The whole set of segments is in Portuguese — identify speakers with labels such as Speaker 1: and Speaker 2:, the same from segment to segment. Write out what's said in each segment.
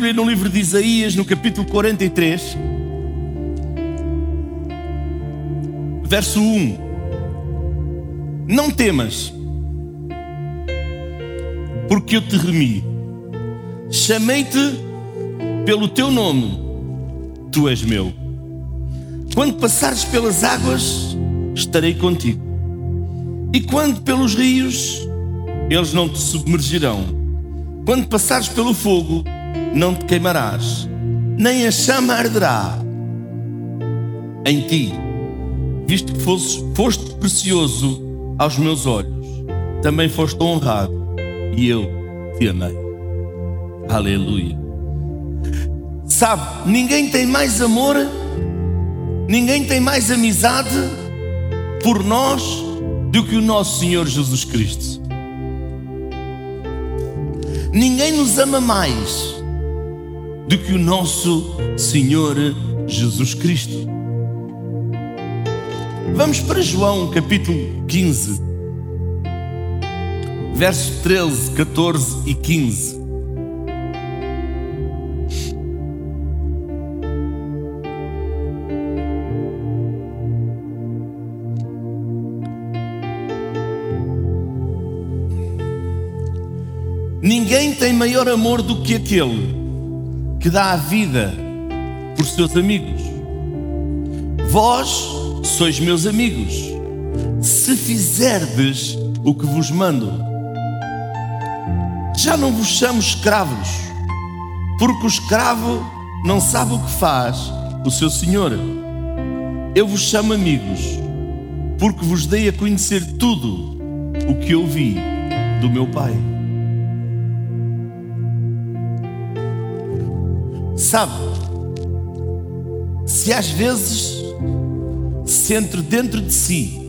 Speaker 1: Bíblia no livro de Isaías, no capítulo 43, verso 1. Não temas, porque eu te remi. Chamei-te pelo teu nome, tu és meu. Quando passares pelas águas, estarei contigo. E quando pelos rios, eles não te submergirão. Quando passares pelo fogo, não te queimarás, nem a chama arderá em ti, visto que foste, foste precioso aos meus olhos, também foste honrado e eu te amei. Aleluia. Sabe, ninguém tem mais amor, ninguém tem mais amizade por nós do que o nosso Senhor Jesus Cristo. Ninguém nos ama mais do que o nosso Senhor Jesus Cristo. Vamos para João capítulo 15, versos 13, 14 e 15. Ninguém tem maior amor do que aquele que dá a vida por seus amigos. Vós sois meus amigos, se fizerdes o que vos mando. Já não vos chamo escravos, porque o escravo não sabe o que faz o seu senhor. Eu vos chamo amigos, porque vos dei a conhecer tudo o que ouvi do meu Pai. Sabe, se às vezes sente dentro de si,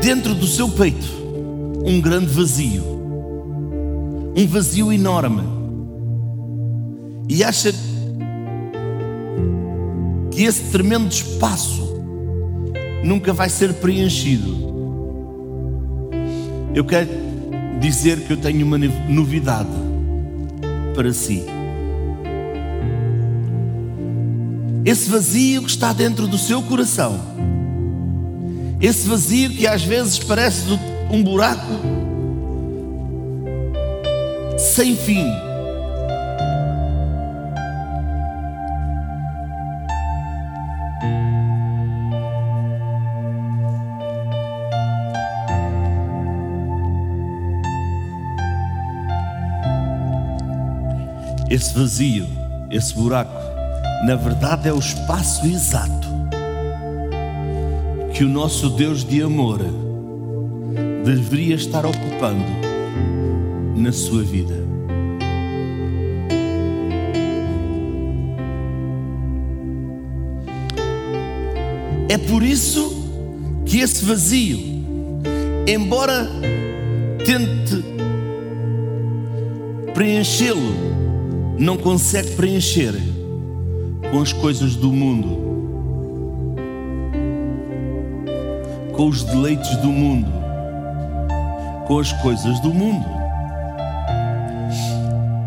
Speaker 1: dentro do seu peito, um grande vazio, um vazio enorme, e acha que esse tremendo espaço nunca vai ser preenchido. Eu quero dizer que eu tenho uma novidade para si. Esse vazio que está dentro do seu coração, esse vazio que às vezes parece um buraco. Sem fim. Esse vazio, esse buraco, na verdade é o espaço exato que o nosso Deus de amor deveria estar ocupando na sua vida. É por isso que esse vazio, embora tente preenchê-lo, não consegue preencher com as coisas do mundo, com os deleites do mundo, com as coisas do mundo.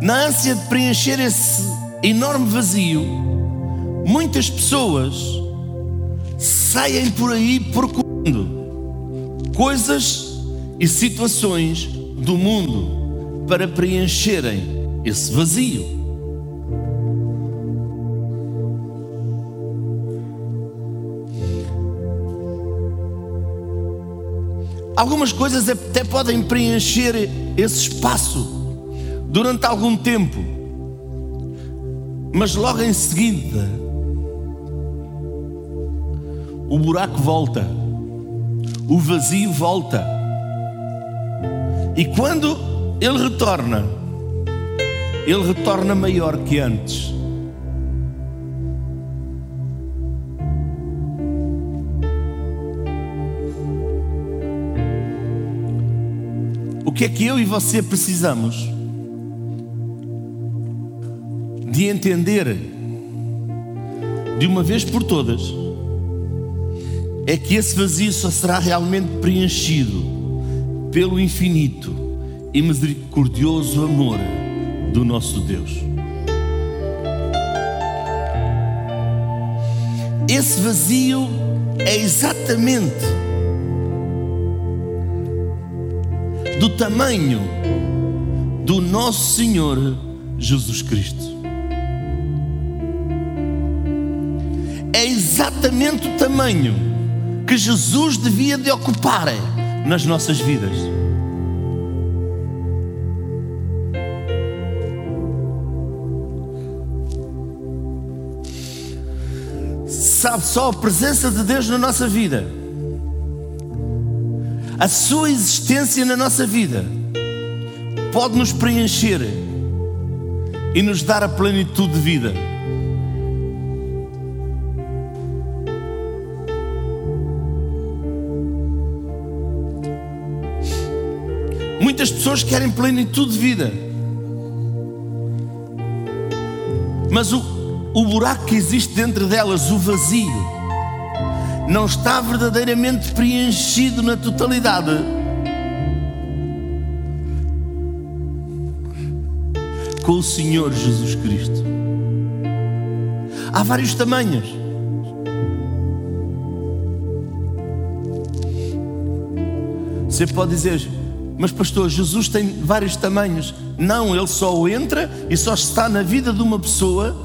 Speaker 1: Na ânsia de preencher esse enorme vazio, muitas pessoas saem por aí procurando coisas e situações do mundo para preencherem esse vazio. Algumas coisas até podem preencher esse espaço durante algum tempo, mas logo em seguida o buraco volta, o vazio volta, e quando ele retorna, ele retorna maior que antes. Que é que eu e você precisamos? De entender de uma vez por todas é que esse vazio só será realmente preenchido pelo infinito e misericordioso amor do nosso Deus. Esse vazio é exatamente do tamanho do nosso Senhor Jesus Cristo. É exatamente o tamanho que Jesus devia de ocupar nas nossas vidas. Sabe só a presença de Deus na nossa vida, a sua existência na nossa vida, pode nos preencher e nos dar a plenitude de vida. Muitas pessoas querem plenitude de vida, mas o, o buraco que existe dentro delas, o vazio, não está verdadeiramente preenchido na totalidade. Com o Senhor Jesus Cristo. Há vários tamanhos. Você pode dizer, mas pastor, Jesus tem vários tamanhos. Não, ele só entra e só está na vida de uma pessoa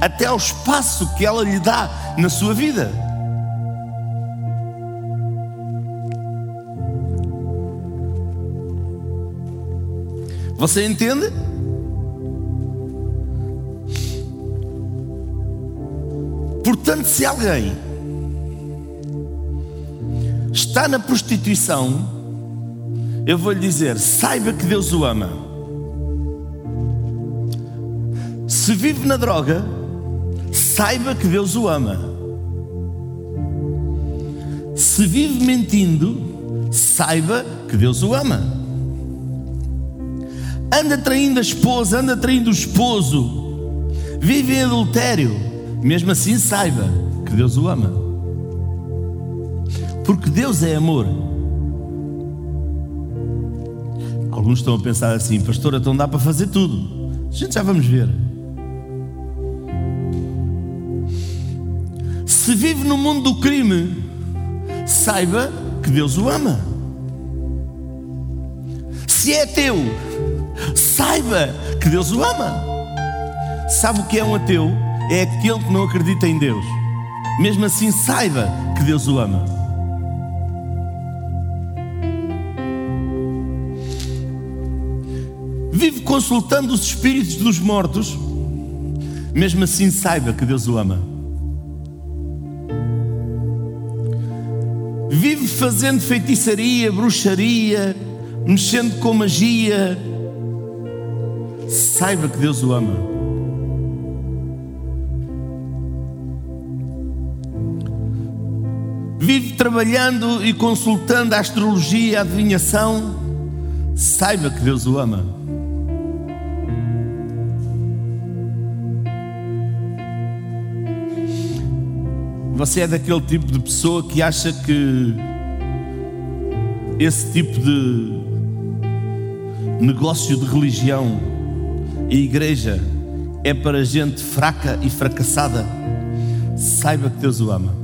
Speaker 1: até ao espaço que ela lhe dá na sua vida. Você entende? Portanto, se alguém está na prostituição, eu vou lhe dizer: saiba que Deus o ama. Se vive na droga, saiba que Deus o ama. Se vive mentindo, saiba que Deus o ama. Anda traindo a esposa, anda traindo o esposo, vive em adultério, mesmo assim saiba que Deus o ama. Porque Deus é amor. Alguns estão a pensar assim, pastor, então dá para fazer tudo. A gente já vamos ver. Se vive no mundo do crime, saiba que Deus o ama. Se é teu, saiba que Deus o ama. Sabe o que é um ateu? É aquele que não acredita em Deus. Mesmo assim, saiba que Deus o ama. Vive consultando os espíritos dos mortos. Mesmo assim, saiba que Deus o ama. Vive fazendo feitiçaria, bruxaria, mexendo com magia. Saiba que Deus o ama. Vive trabalhando e consultando a astrologia, a adivinhação. Saiba que Deus o ama. Você é daquele tipo de pessoa que acha que esse tipo de negócio de religião e igreja é para gente fraca e fracassada. Saiba que Deus o ama.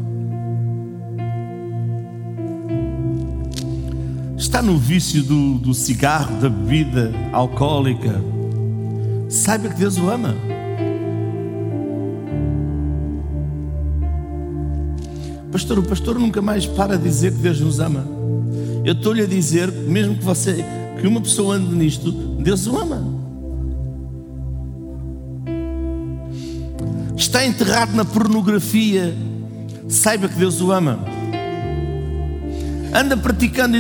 Speaker 1: Está no vício do, do cigarro, da bebida alcoólica. Saiba que Deus o ama. Pastor, o pastor nunca mais para de dizer que Deus nos ama. Eu estou-lhe a dizer, mesmo que você, que uma pessoa ande nisto, Deus o ama. Está enterrado na pornografia, saiba que Deus o ama. Anda praticando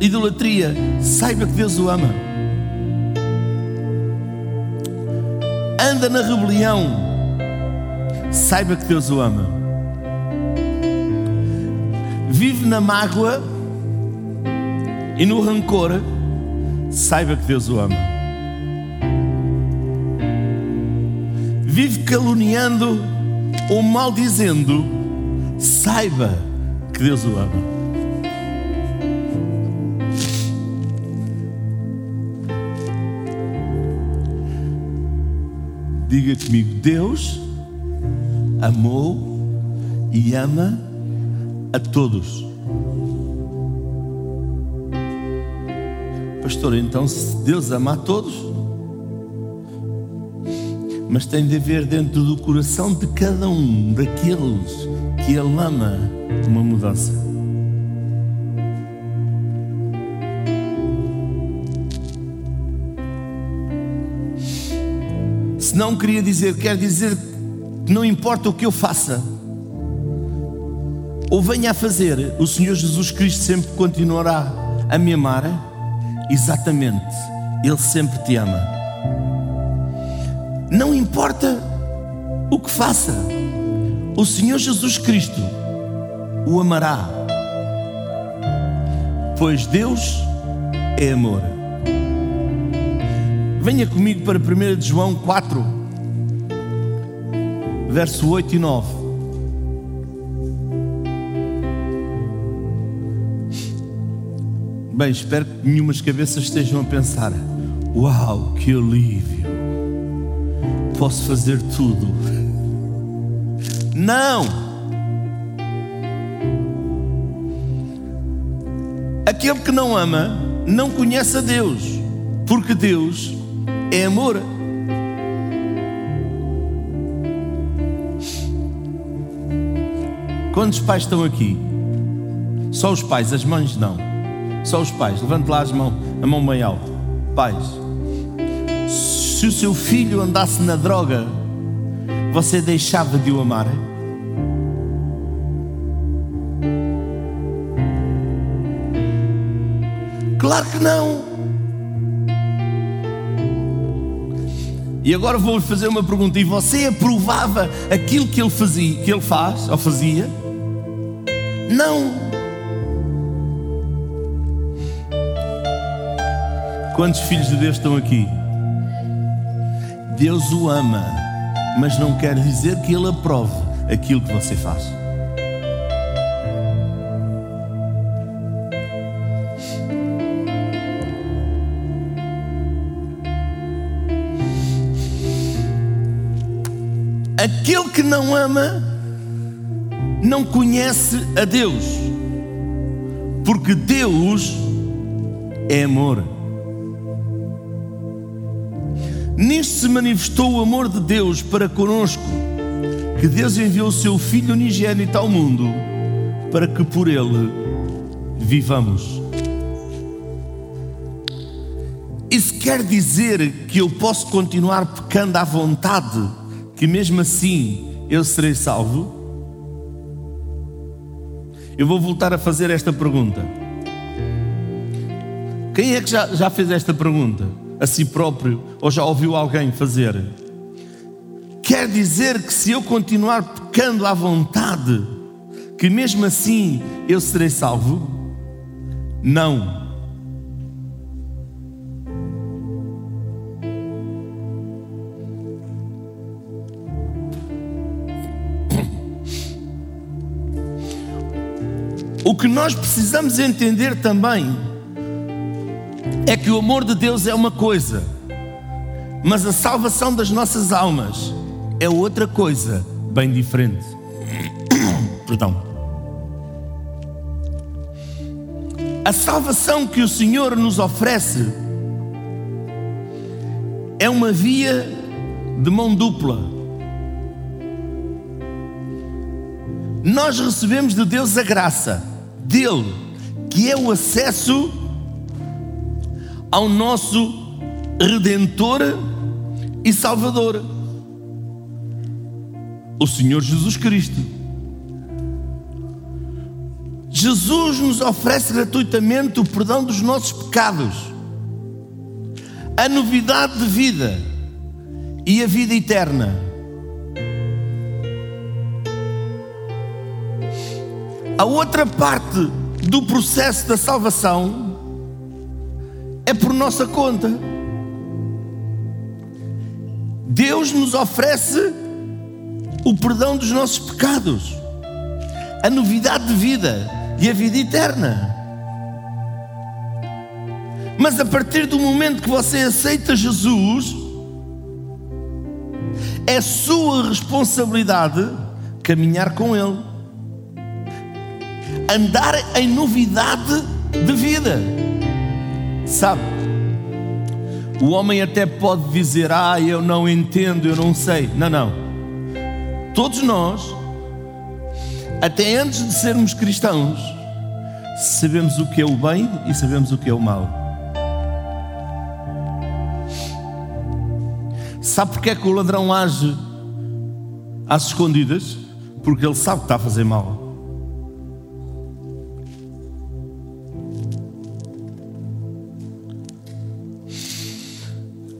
Speaker 1: idolatria, saiba que Deus o ama. Anda na rebelião, saiba que Deus o ama vive na mágoa e no rancor, saiba que Deus o ama. Vive caluniando ou maldizendo, saiba que Deus o ama. Diga comigo: Deus amou e ama a todos. Pastor, então se Deus ama a todos, mas tem de haver dentro do coração de cada um daqueles que Ele ama uma mudança. Se não queria dizer, quer dizer que não importa o que eu faça ou venha a fazer, o Senhor Jesus Cristo sempre continuará a me amar Exatamente, Ele sempre te ama. Não importa o que faça, o Senhor Jesus Cristo o amará, pois Deus é amor. Venha comigo para 1 João 4, verso 8 e 9. Bem, espero que nenhumas cabeças estejam a pensar: Uau, que alívio! Posso fazer tudo. Não! Aquele que não ama não conhece a Deus, porque Deus é amor. Quantos pais estão aqui? Só os pais, as mães não. Só os pais. Levante lá as mãos, a mão bem alta. Pais, se o seu filho andasse na droga, você deixava de o amar? Claro que não. E agora vou fazer uma pergunta: e você aprovava aquilo que ele fazia, que ele faz ou fazia? Não. Quantos filhos de Deus estão aqui? Deus o ama, mas não quer dizer que Ele aprove aquilo que você faz. Aquele que não ama não conhece a Deus, porque Deus é amor. Nisto se manifestou o amor de Deus para conosco, que Deus enviou o seu Filho unigênito ao mundo para que por ele vivamos. Isso quer dizer que eu posso continuar pecando à vontade, que mesmo assim eu serei salvo? Eu vou voltar a fazer esta pergunta. Quem é que já, já fez esta pergunta? A si próprio ou já ouviu alguém fazer. Quer dizer que se eu continuar pecando à vontade, que mesmo assim eu serei salvo? Não. O que nós precisamos entender também é que o amor de Deus é uma coisa, mas a salvação das nossas almas é outra coisa bem diferente. Perdão. A salvação que o Senhor nos oferece é uma via de mão dupla. Nós recebemos de Deus a graça dele, que é o acesso ao nosso Redentor e Salvador, o Senhor Jesus Cristo. Jesus nos oferece gratuitamente o perdão dos nossos pecados, a novidade de vida e a vida eterna. A outra parte do processo da salvação é por nossa conta. Deus nos oferece o perdão dos nossos pecados, a novidade de vida e a vida eterna. Mas a partir do momento que você aceita Jesus, é sua responsabilidade caminhar com Ele, andar em novidade de vida. Sabe? O homem até pode dizer: Ah, eu não entendo, eu não sei. Não, não. Todos nós, até antes de sermos cristãos, sabemos o que é o bem e sabemos o que é o mal. Sabe porque é que o ladrão age às escondidas? Porque ele sabe que está a fazer mal.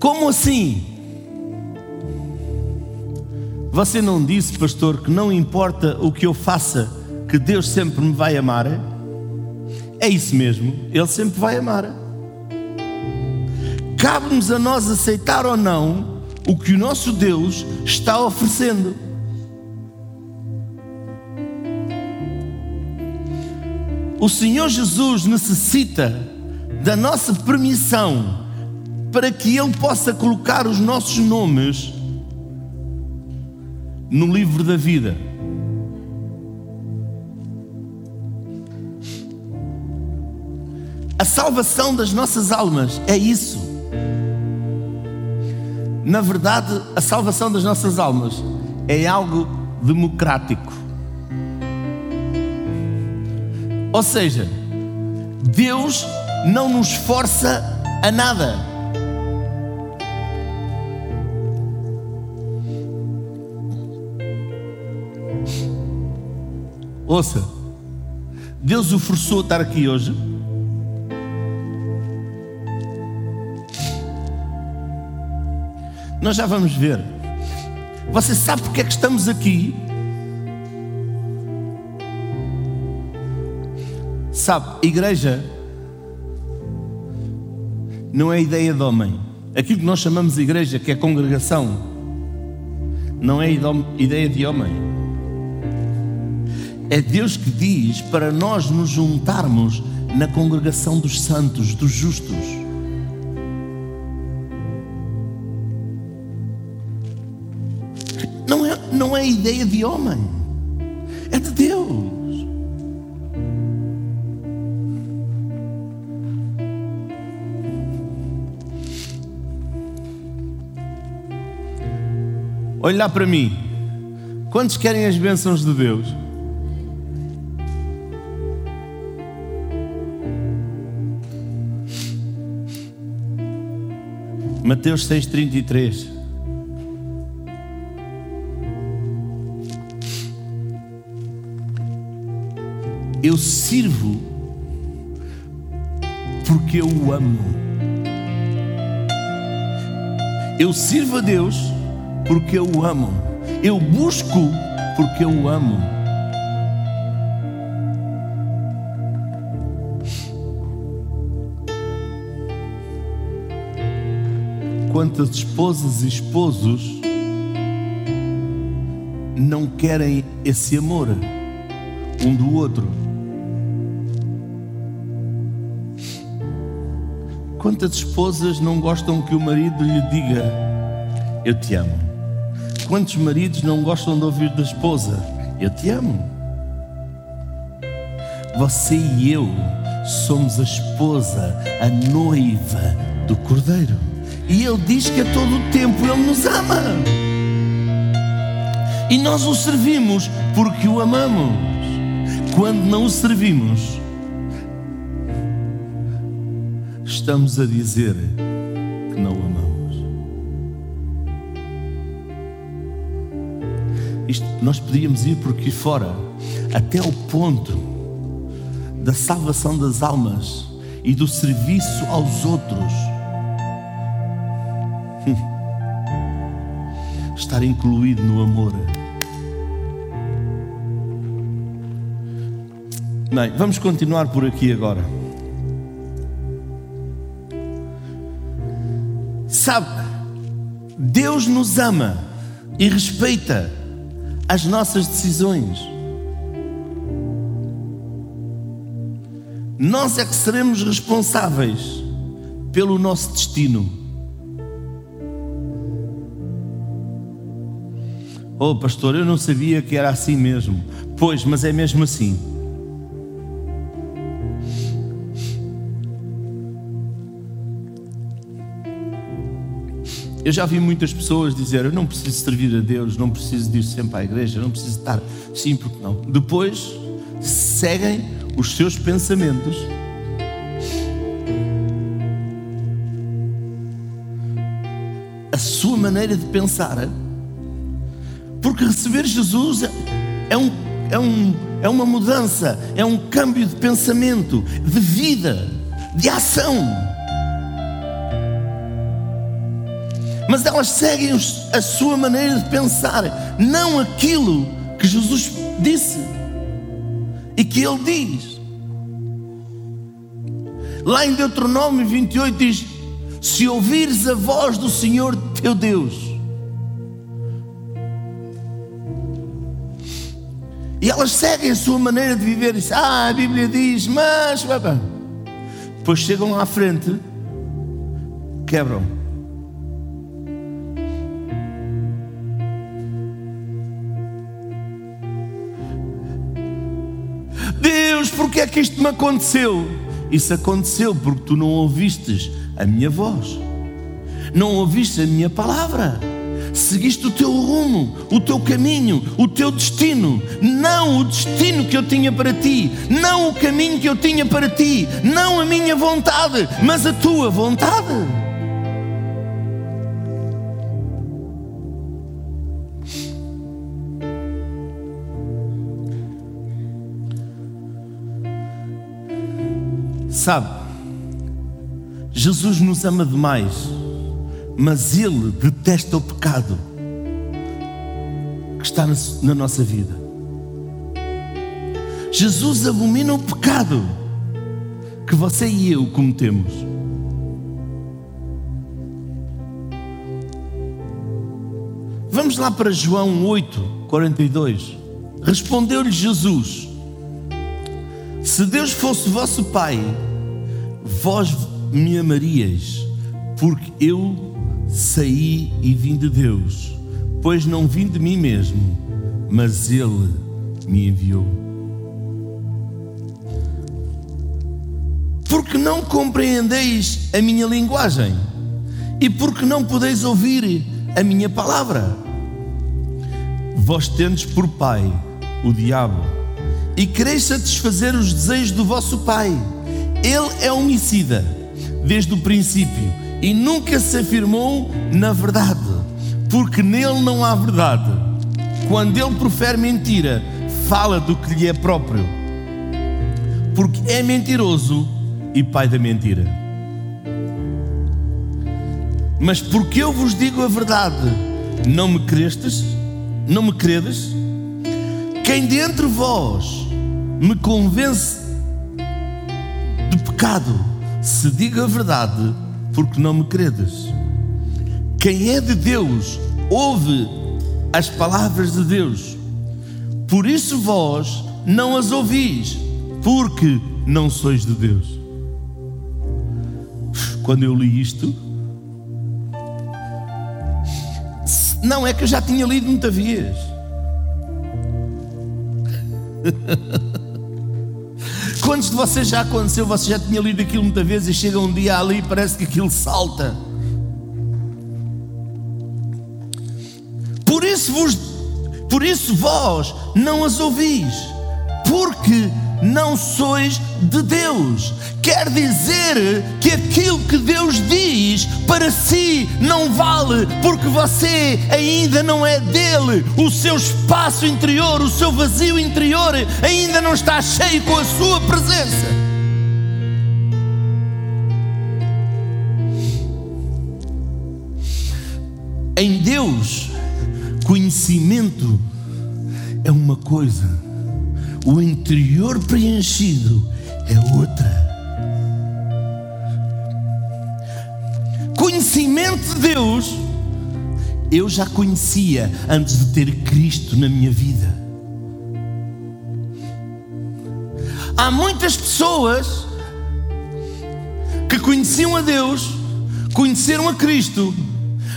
Speaker 1: Como assim? Você não disse, pastor, que não importa o que eu faça, que Deus sempre me vai amar? É isso mesmo, Ele sempre vai amar. Cabe-nos a nós aceitar ou não o que o nosso Deus está oferecendo. O Senhor Jesus necessita da nossa permissão para que Ele possa colocar os nossos nomes no livro da vida. A salvação das nossas almas é isso. Na verdade, a salvação das nossas almas é algo democrático. Ou seja, Deus não nos força a nada. Ouça, Deus o forçou a estar aqui hoje. Nós já vamos ver. Você sabe porque é que estamos aqui? Sabe, igreja não é ideia de homem. Aquilo que nós chamamos de igreja, que é congregação, não é ideia de homem. É Deus que diz para nós nos juntarmos na congregação dos santos, dos justos. não é ideia de homem, é de Deus. Olha lá para mim. Quantos querem as bênçãos de Deus? Mateus 6,33 Eu sirvo porque eu o amo. Eu sirvo a Deus porque eu o amo. Eu busco porque eu o amo. Quantas esposas e esposos não querem esse amor um do outro? Quantas esposas não gostam que o marido lhe diga: Eu te amo? Quantos maridos não gostam de ouvir da esposa: Eu te amo? Você e eu somos a esposa, a noiva do Cordeiro. E Ele diz que a todo o tempo Ele nos ama. E nós o servimos porque o amamos. Quando não o servimos, estamos a dizer que não amamos. Isto, nós podíamos ir por aqui fora até o ponto da salvação das almas e do serviço aos outros. Estar incluído no amor. Bem, vamos continuar por aqui agora. Sabe, Deus nos ama e respeita as nossas decisões. Nós é que seremos responsáveis pelo nosso destino. Oh, pastor, eu não sabia que era assim mesmo. Pois, mas é mesmo assim. Eu já vi muitas pessoas dizer: Eu não preciso servir a Deus, não preciso de ir sempre à igreja, não preciso estar. Sim, porque não. Depois seguem os seus pensamentos. A sua maneira de pensar. Porque receber Jesus é, um, é, um, é uma mudança, é um câmbio de pensamento, de vida, de ação. mas elas seguem a sua maneira de pensar, não aquilo que Jesus disse e que Ele diz. Lá em Deuteronômio 28 diz: Se ouvires a voz do Senhor teu Deus, e elas seguem a sua maneira de viver, dizem, ah, a Bíblia diz, mas. Depois chegam lá à frente, quebram porque é que isto me aconteceu? Isso aconteceu porque tu não ouvistes a minha voz, não ouviste a minha palavra, seguiste o teu rumo, o teu caminho, o teu destino, não o destino que eu tinha para ti, não o caminho que eu tinha para ti, não a minha vontade, mas a tua vontade. Sabe, Jesus nos ama demais, mas Ele detesta o pecado que está na nossa vida. Jesus abomina o pecado que você e eu cometemos. Vamos lá para João 8, 42. Respondeu-lhe Jesus: Se Deus fosse vosso Pai, vós me amaríeis, porque eu saí e vim de Deus, pois não vim de mim mesmo, mas Ele me enviou. Porque não compreendeis a minha linguagem, e porque não podeis ouvir a minha palavra. Vós tendes por pai o diabo, e quereis satisfazer os desejos do vosso pai ele é homicida desde o princípio e nunca se afirmou na verdade, porque nele não há verdade. Quando ele profere mentira, fala do que lhe é próprio, porque é mentiroso e pai da mentira. Mas porque eu vos digo a verdade, não me crestes? Não me credes? Quem de entre vós me convence pecado, se diga a verdade, porque não me credes. Quem é de Deus, ouve as palavras de Deus. Por isso vós não as ouvis, porque não sois de Deus. Quando eu li isto, não é que eu já tinha lido muita vez. Quantos de vocês já aconteceu? Você já tinha lido aquilo muitas vezes e chega um dia ali e parece que aquilo salta. Por isso vos, por isso vós não as ouvis, porque não sois de Deus. Quer dizer que aquilo que Deus diz para si não vale, porque você ainda não é dele. O seu espaço interior, o seu vazio interior ainda não está cheio com a sua presença. Em Deus, conhecimento é uma coisa, o interior preenchido é outra. conhecimento de Deus, eu já conhecia antes de ter Cristo na minha vida. Há muitas pessoas que conheciam a Deus, conheceram a Cristo,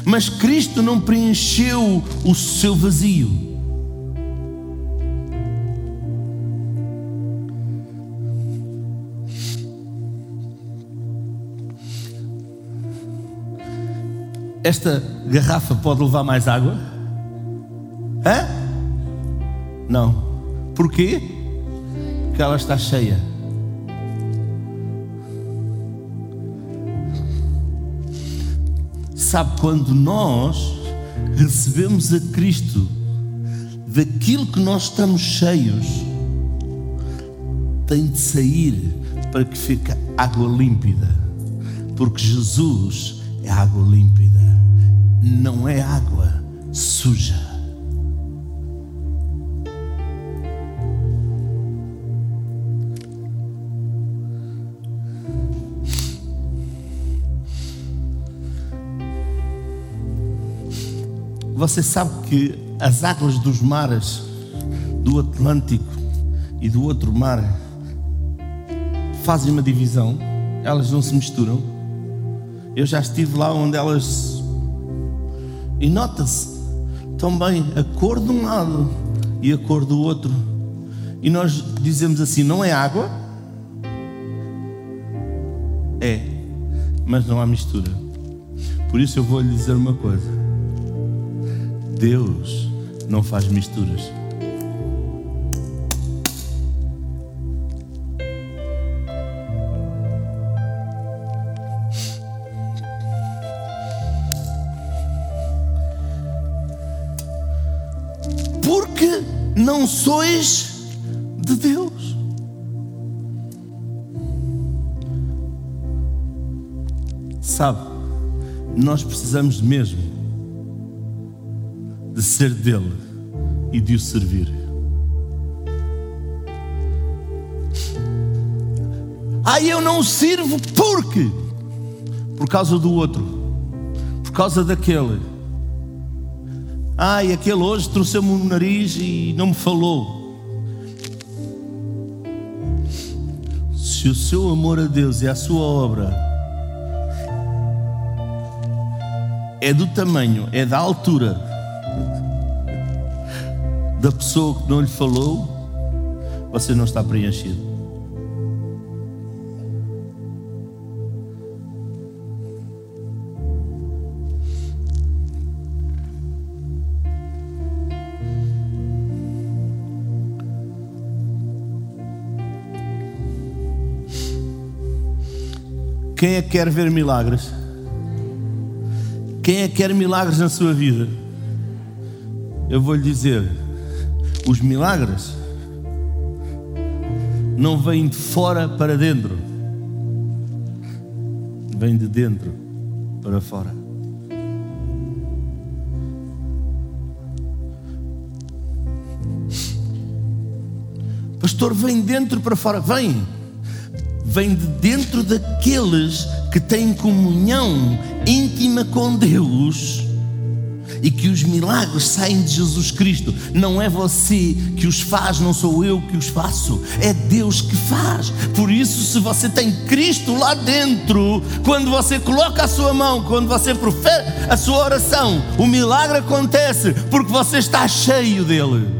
Speaker 1: mas Cristo não preencheu o seu vazio. Esta garrafa pode levar mais água? Hã? Não. Porquê? Porque ela está cheia. Sabe, quando nós recebemos a Cristo daquilo que nós estamos cheios, tem de sair para que fique água límpida, porque Jesus é água límpida, não é água suja. Você sabe que as águas dos mares, do Atlântico e do outro mar, fazem uma divisão, elas não se misturam. Eu já estive lá onde elas. E nota-se também a cor de um lado e a cor do outro. E nós dizemos assim: não é água? É, mas não há mistura. Por isso eu vou lhe dizer uma coisa Deus não faz misturas. Sois de Deus. Sabe, nós precisamos mesmo de ser dele e de o servir. Ah, eu não sirvo porque? Por causa do outro, por causa daquele. Ah, e aquele hoje trouxe-me o nariz e não me falou. Se o seu amor a Deus e a sua obra é do tamanho, é da altura da pessoa que não lhe falou, você não está preenchido. Quem é que quer ver milagres? Quem é que quer milagres na sua vida? Eu vou lhe dizer: os milagres não vêm de fora para dentro, vêm de dentro para fora. Pastor, vem dentro para fora, vem. Vem de dentro daqueles que têm comunhão íntima com Deus e que os milagres saem de Jesus Cristo. Não é você que os faz, não sou eu que os faço, é Deus que faz. Por isso, se você tem Cristo lá dentro, quando você coloca a sua mão, quando você profere a sua oração, o milagre acontece porque você está cheio dele.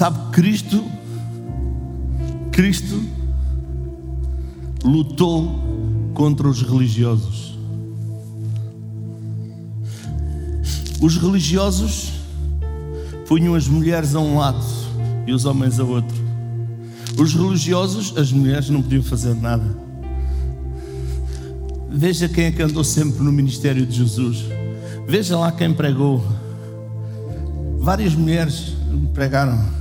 Speaker 1: Sabe, Cristo, Cristo lutou contra os religiosos. Os religiosos punham as mulheres a um lado e os homens a outro. Os religiosos, as mulheres não podiam fazer nada. Veja quem é que andou sempre no ministério de Jesus. Veja lá quem pregou. Várias mulheres pregaram.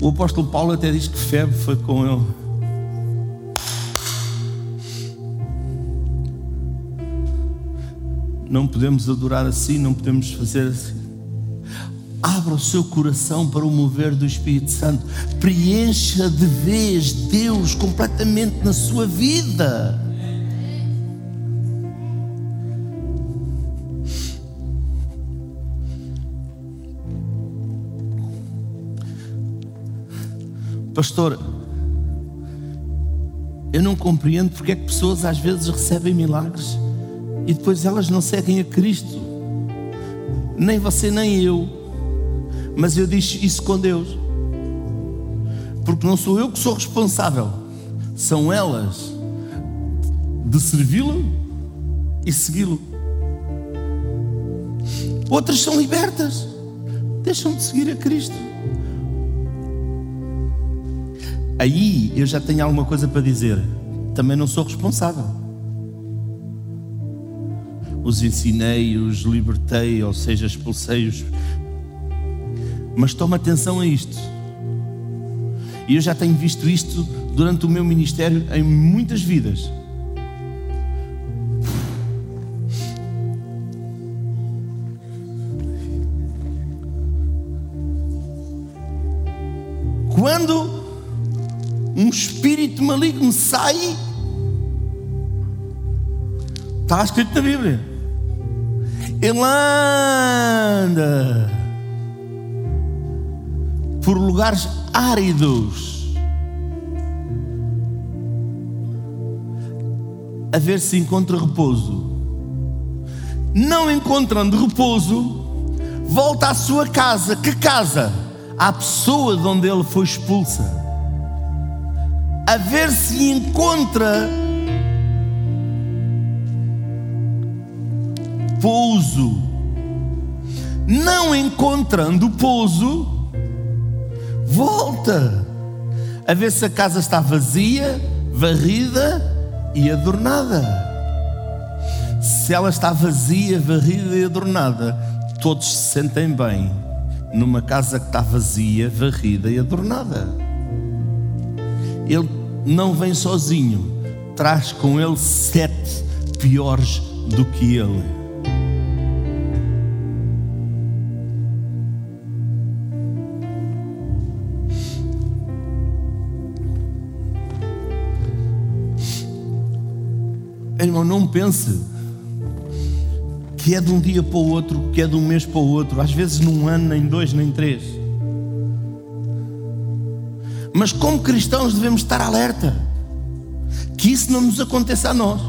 Speaker 1: O apóstolo Paulo até diz que febre foi com ele. Não podemos adorar assim, não podemos fazer assim. Abra o seu coração para o mover do Espírito Santo. Preencha de vez Deus completamente na sua vida. Pastor, eu não compreendo porque é que pessoas às vezes recebem milagres e depois elas não seguem a Cristo. Nem você, nem eu. Mas eu disse isso com Deus. Porque não sou eu que sou responsável, são elas de servi-lo e segui-lo. Outras são libertas, deixam de seguir a Cristo. Aí eu já tenho alguma coisa para dizer. Também não sou responsável. Os ensinei, os libertei, ou seja, expulsei-os. Mas toma atenção a isto. E eu já tenho visto isto durante o meu ministério em muitas vidas. Maligno sai, está escrito na Bíblia. Ele anda por lugares áridos a ver se encontra repouso. Não encontrando repouso, volta à sua casa. Que casa? À pessoa de onde ele foi expulsa a ver se encontra pouso. Não encontrando pouso, volta a ver se a casa está vazia, varrida e adornada. Se ela está vazia, varrida e adornada, todos se sentem bem numa casa que está vazia, varrida e adornada. Ele não vem sozinho, traz com ele sete piores do que ele. Irmão, não pense que é de um dia para o outro, que é de um mês para o outro, às vezes num ano, nem dois, nem três. Mas como cristãos devemos estar alerta que isso não nos aconteça a nós.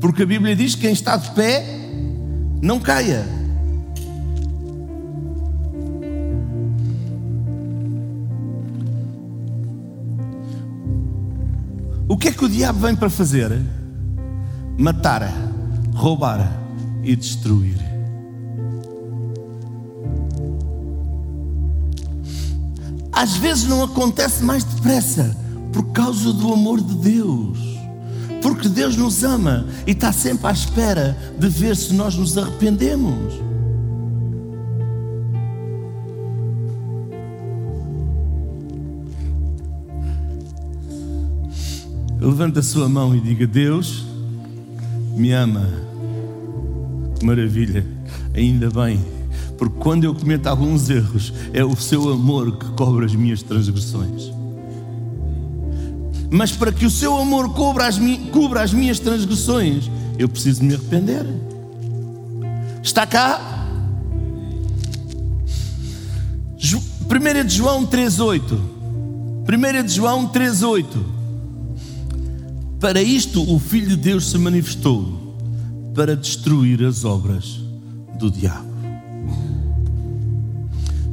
Speaker 1: Porque a Bíblia diz que quem está de pé não caia. O que é que o diabo vem para fazer? Matar, roubar e destruir. Às vezes não acontece mais depressa por causa do amor de Deus. Porque Deus nos ama e está sempre à espera de ver se nós nos arrependemos. Levanta a sua mão e diga: Deus me ama. Maravilha, ainda bem porque quando eu cometo alguns erros, é o seu amor que cobre as minhas transgressões. Mas para que o seu amor cubra as, cubra as minhas transgressões, eu preciso me arrepender. Está cá? 1 de João 3,8. 1 de João 3,8. Para isto o Filho de Deus se manifestou para destruir as obras do diabo.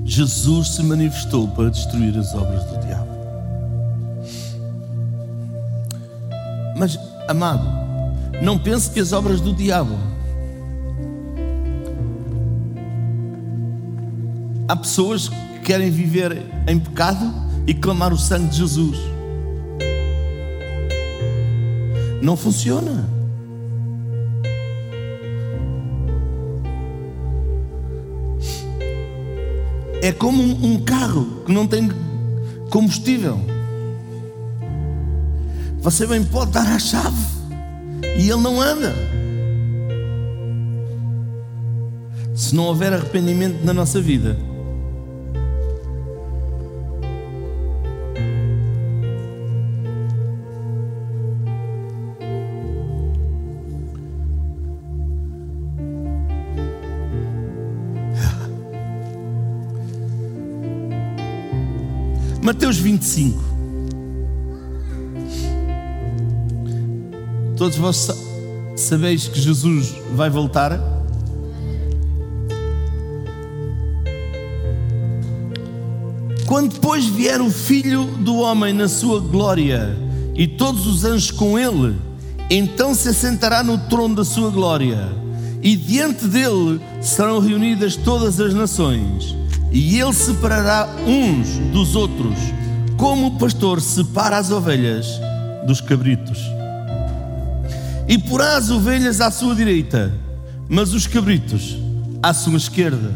Speaker 1: Jesus se manifestou para destruir as obras do diabo. Mas, amado, não pense que as obras do diabo. Há pessoas que querem viver em pecado e clamar o sangue de Jesus. Não funciona. É como um, carro que não tem combustível. Você bem pode dar a chave e ele não anda. Se não houver arrependimento na nossa vida, Mateus 25. Todos vós sabeis que Jesus vai voltar? Quando depois vier o Filho do Homem na sua glória e todos os anjos com ele, então se assentará no trono da sua glória, e diante dele serão reunidas todas as nações, e ele separará uns dos outros, como o pastor separa as ovelhas dos cabritos. E porá as ovelhas à sua direita, mas os cabritos à sua esquerda.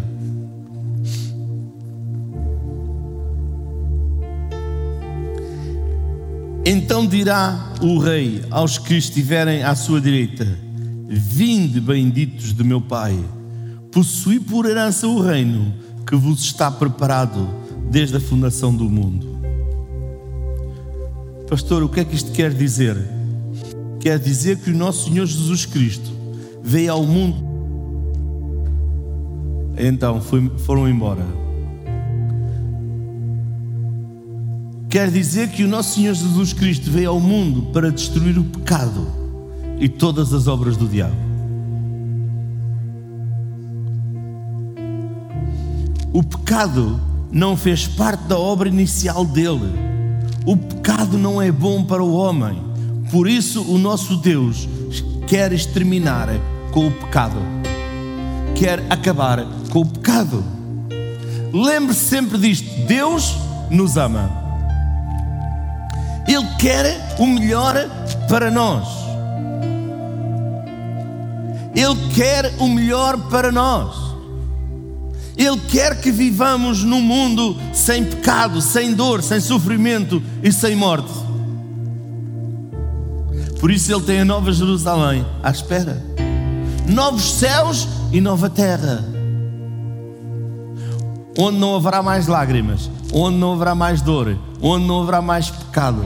Speaker 1: Então dirá o rei aos que estiverem à sua direita: Vinde, benditos de meu Pai, possuí por herança o reino que vos está preparado desde a fundação do mundo. Pastor, o que é que isto quer dizer? Quer dizer que o nosso Senhor Jesus Cristo veio ao mundo. Então foi, foram embora. Quer dizer que o nosso Senhor Jesus Cristo veio ao mundo para destruir o pecado e todas as obras do diabo. O pecado não fez parte da obra inicial dele. O pecado não é bom para o homem. Por isso, o nosso Deus quer exterminar com o pecado, quer acabar com o pecado. Lembre-se sempre disto: Deus nos ama. Ele quer o melhor para nós. Ele quer o melhor para nós. Ele quer que vivamos num mundo sem pecado, sem dor, sem sofrimento e sem morte. Por isso Ele tem a Nova Jerusalém à espera. Novos céus e nova terra. Onde não haverá mais lágrimas, onde não haverá mais dor, onde não haverá mais pecado.